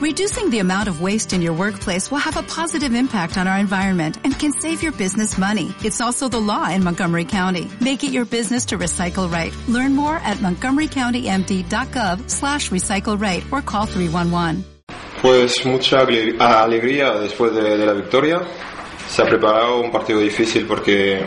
Reducing the amount of waste in your workplace will have a positive impact on our environment and can save your business money. It's also the law in Montgomery County. Make it your business to recycle right. Learn more at montgomerycountymd.gov slash recycle right or call 311. Pues mucha alegría después de, de la victoria. Se ha preparado un partido difícil porque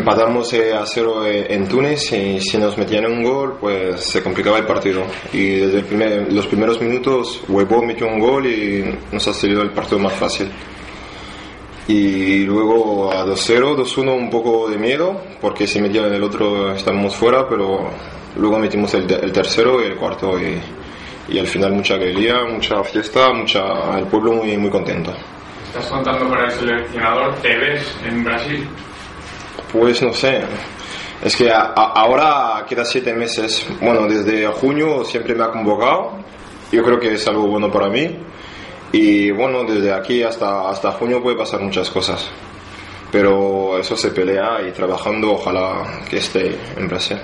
empatamos eh, a cero eh, en Túnez y si nos metían un gol pues se complicaba el partido y desde los primeros minutos Huevo metió un gol y nos ha salido el partido más fácil y luego a 2-0, 2-1 un poco de miedo porque si metían el otro estábamos fuera pero luego metimos el, tercero y el cuarto y, y, al final mucha alegría, mucha fiesta, mucha, el pueblo muy, muy contento. ¿Estás contando para el seleccionador? ¿Te ves en Brasil? Pues no sé. Es que ahora queda siete meses. Bueno, desde junio siempre me ha convocado. Yo creo que es algo bueno para mí. Y bueno, desde aquí hasta, hasta junio puede pasar muchas cosas. Pero eso se pelea y trabajando, ojalá que esté en Brasil.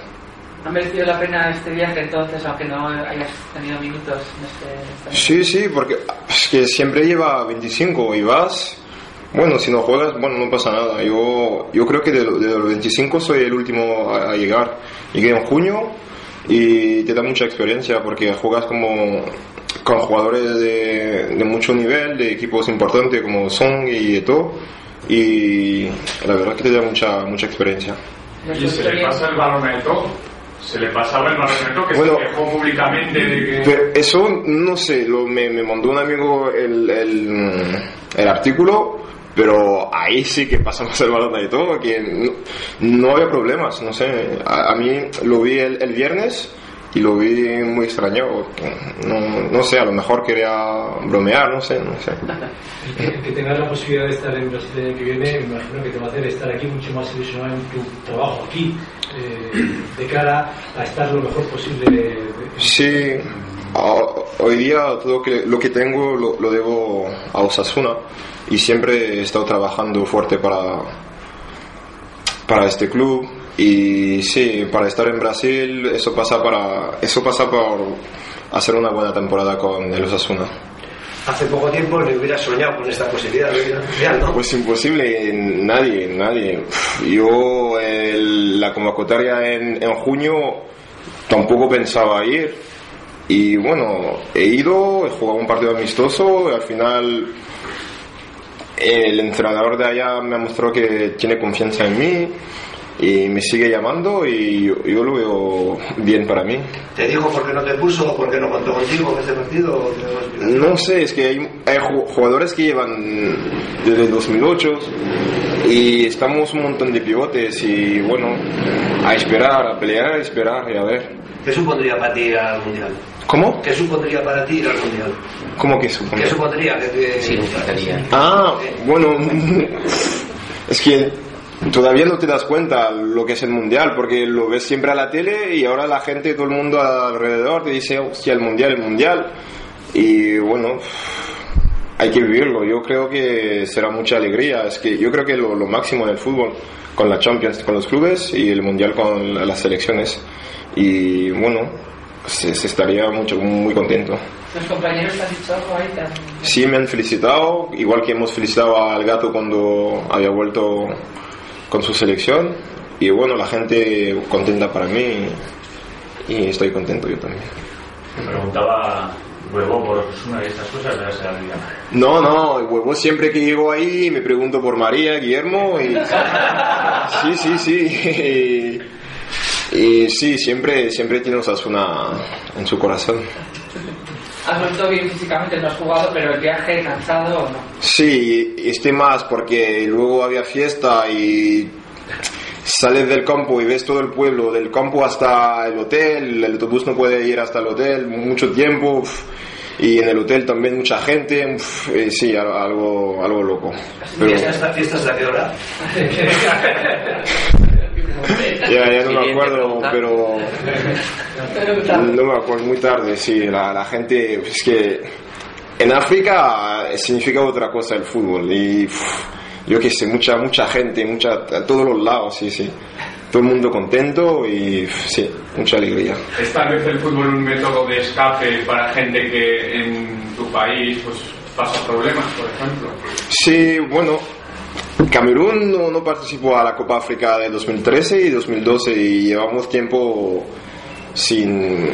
¿Ha merecido la pena este viaje entonces, aunque no hayas tenido minutos en este, Sí, sí, porque es que siempre lleva 25 y vas bueno, si no juegas, bueno, no pasa nada. Yo, yo creo que de, los 25 soy el último a, llegar. Llegué en junio y te da mucha experiencia porque juegas como con jugadores de, mucho nivel, de equipos importantes como Song y todo. Y la verdad que te da mucha, mucha experiencia. ¿Y se le pasa el balón a todo? se le pasaba el balón que se quejó públicamente de que... eso no sé, lo, me, me mandó un amigo el, el, el artículo pero ahí sí que pasamos el balón de todo, que no, había problemas, no sé. A, mí lo vi el, el, viernes y lo vi muy extraño. No, no, sé, a lo mejor quería bromear, no sé, no sé. El que, tengas la posibilidad de estar en Brasil el año que viene, me imagino que te va a hacer estar aquí mucho más ilusionado en tu trabajo aquí, eh, de cara a estar lo mejor posible. Sí. Hoy día todo lo que tengo lo, lo debo a Osasuna y siempre he estado trabajando fuerte para, para este club y sí, para estar en Brasil eso pasa, para, eso pasa por hacer una buena temporada con el Osasuna. Hace poco tiempo le hubiera soñado con esta posibilidad, ¿no? Pues imposible, nadie, nadie. Yo la convocatoria en, en junio tampoco pensaba ir y bueno, he ido, he jugado un partido amistoso y al final el entrenador de allá me ha mostrado que tiene confianza en mí y me sigue llamando y yo, lo veo bien para mí. ¿Te dijo por qué no te puso o por qué no contó contigo en ese partido? No sé, es que hay, hay, jugadores que llevan desde 2008 y estamos un montón de pivotes y bueno, a esperar, a pelear, a esperar y a ver. ¿Qué supondría para ti al Mundial? ¿Cómo? ¿Qué supondría para ti ir al Mundial? ¿Cómo que supondría? ¿Qué supondría? Que, sí, Ah, bueno, es que todavía no te das cuenta lo que es el Mundial, porque lo ves siempre a la tele y ahora la gente, todo el mundo alrededor te dice, hostia, el Mundial, el Mundial. Y bueno, hay que vivirlo. Yo creo que será mucha alegría. Es que yo creo que lo, lo máximo del fútbol, con la Champions, con los clubes y el Mundial con las selecciones. Y bueno, se, estaría mucho, muy contento. ¿Los compañeros te han dicho algo ahí? Sí, me han felicitado, igual que hemos felicitado al gato cuando había vuelto con su selección. Y bueno, la gente contenta para mí y estoy contento yo también. Me preguntaba huevo por una de estas cosas No, no, huevo siempre que llego ahí me pregunto por María, Guillermo y sí, sí, sí. Y sí, siempre, siempre tiene Osasuna en su corazón. Has vuelto bien físicamente, no has jugado, pero el viaje cansado o no? Sí, este más porque luego había fiesta y sales del campo y ves todo el pueblo, del campo hasta el hotel, el autobús no puede ir hasta el hotel mucho tiempo. y en el hotel también mucha gente, eh, sí, algo, algo loco. Pero... ¿Fiestas, fiestas a qué hora? ya, ya no me acuerdo, pero no me acuerdo, muy tarde, sí, la, la gente, es que en África significa otra cosa el fútbol y yo qué sé, mucha, mucha gente, mucha, a todos los lados, sí, sí. todo el mundo contento y sí, mucha alegría. ¿Es tal vez el fútbol un método de escape para gente que en tu país pues, pasa problemas, por ejemplo? Sí, bueno, Camerún no, no, participó a la Copa África de 2013 y 2012 y llevamos tiempo sin,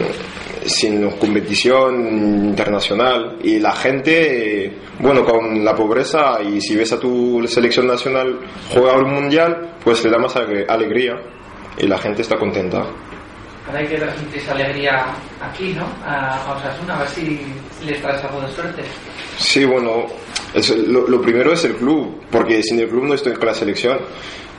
sin competición internacional y la gente, bueno, con la pobreza y si ves a tu selección nacional jugar un mundial, pues le da más alegría y la gente está contenta. Ahora hay que transmitir esa alegría aquí, ¿no? A Osasuna, a ver si les traes algo de suerte. Sí, bueno, lo, lo, primero es el club, porque sin el club no estoy con la selección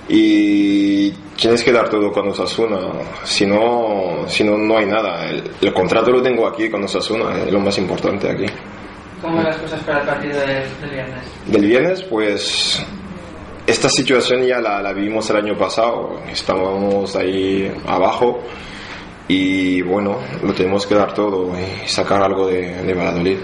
y tienes que dar todo con Osasuna, si no, si no, no hay nada. El, contrato lo tengo aquí con Osasuna, es lo más importante aquí. ¿Cómo van las cosas para el partido del, viernes? Del viernes, pues esta situación ya la, la, vivimos el año pasado, estábamos ahí abajo y bueno, lo tenemos que dar todo y sacar algo de, de Valladolid.